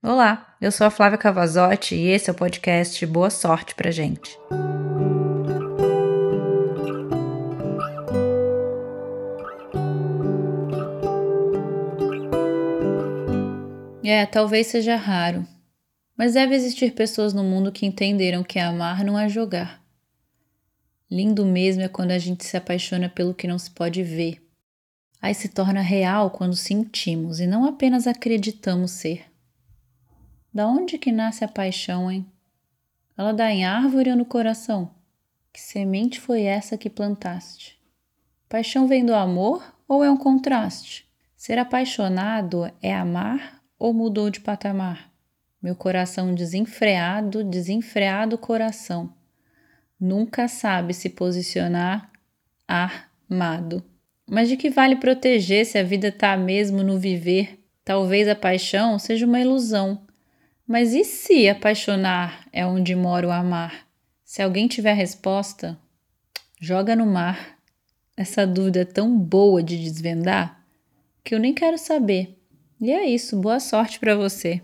Olá, eu sou a Flávia Cavazotti e esse é o podcast Boa Sorte pra gente. É, talvez seja raro, mas deve existir pessoas no mundo que entenderam que amar não é jogar. Lindo mesmo é quando a gente se apaixona pelo que não se pode ver. Aí se torna real quando sentimos e não apenas acreditamos ser. Da onde que nasce a paixão, hein? Ela dá em árvore ou no coração? Que semente foi essa que plantaste? Paixão vem do amor ou é um contraste? Ser apaixonado é amar ou mudou de patamar? Meu coração desenfreado, desenfreado coração nunca sabe se posicionar armado. Mas de que vale proteger se a vida está mesmo no viver? Talvez a paixão seja uma ilusão. Mas e se apaixonar é onde mora o amar? Se alguém tiver resposta, joga no mar. Essa dúvida é tão boa de desvendar que eu nem quero saber. E é isso, boa sorte para você.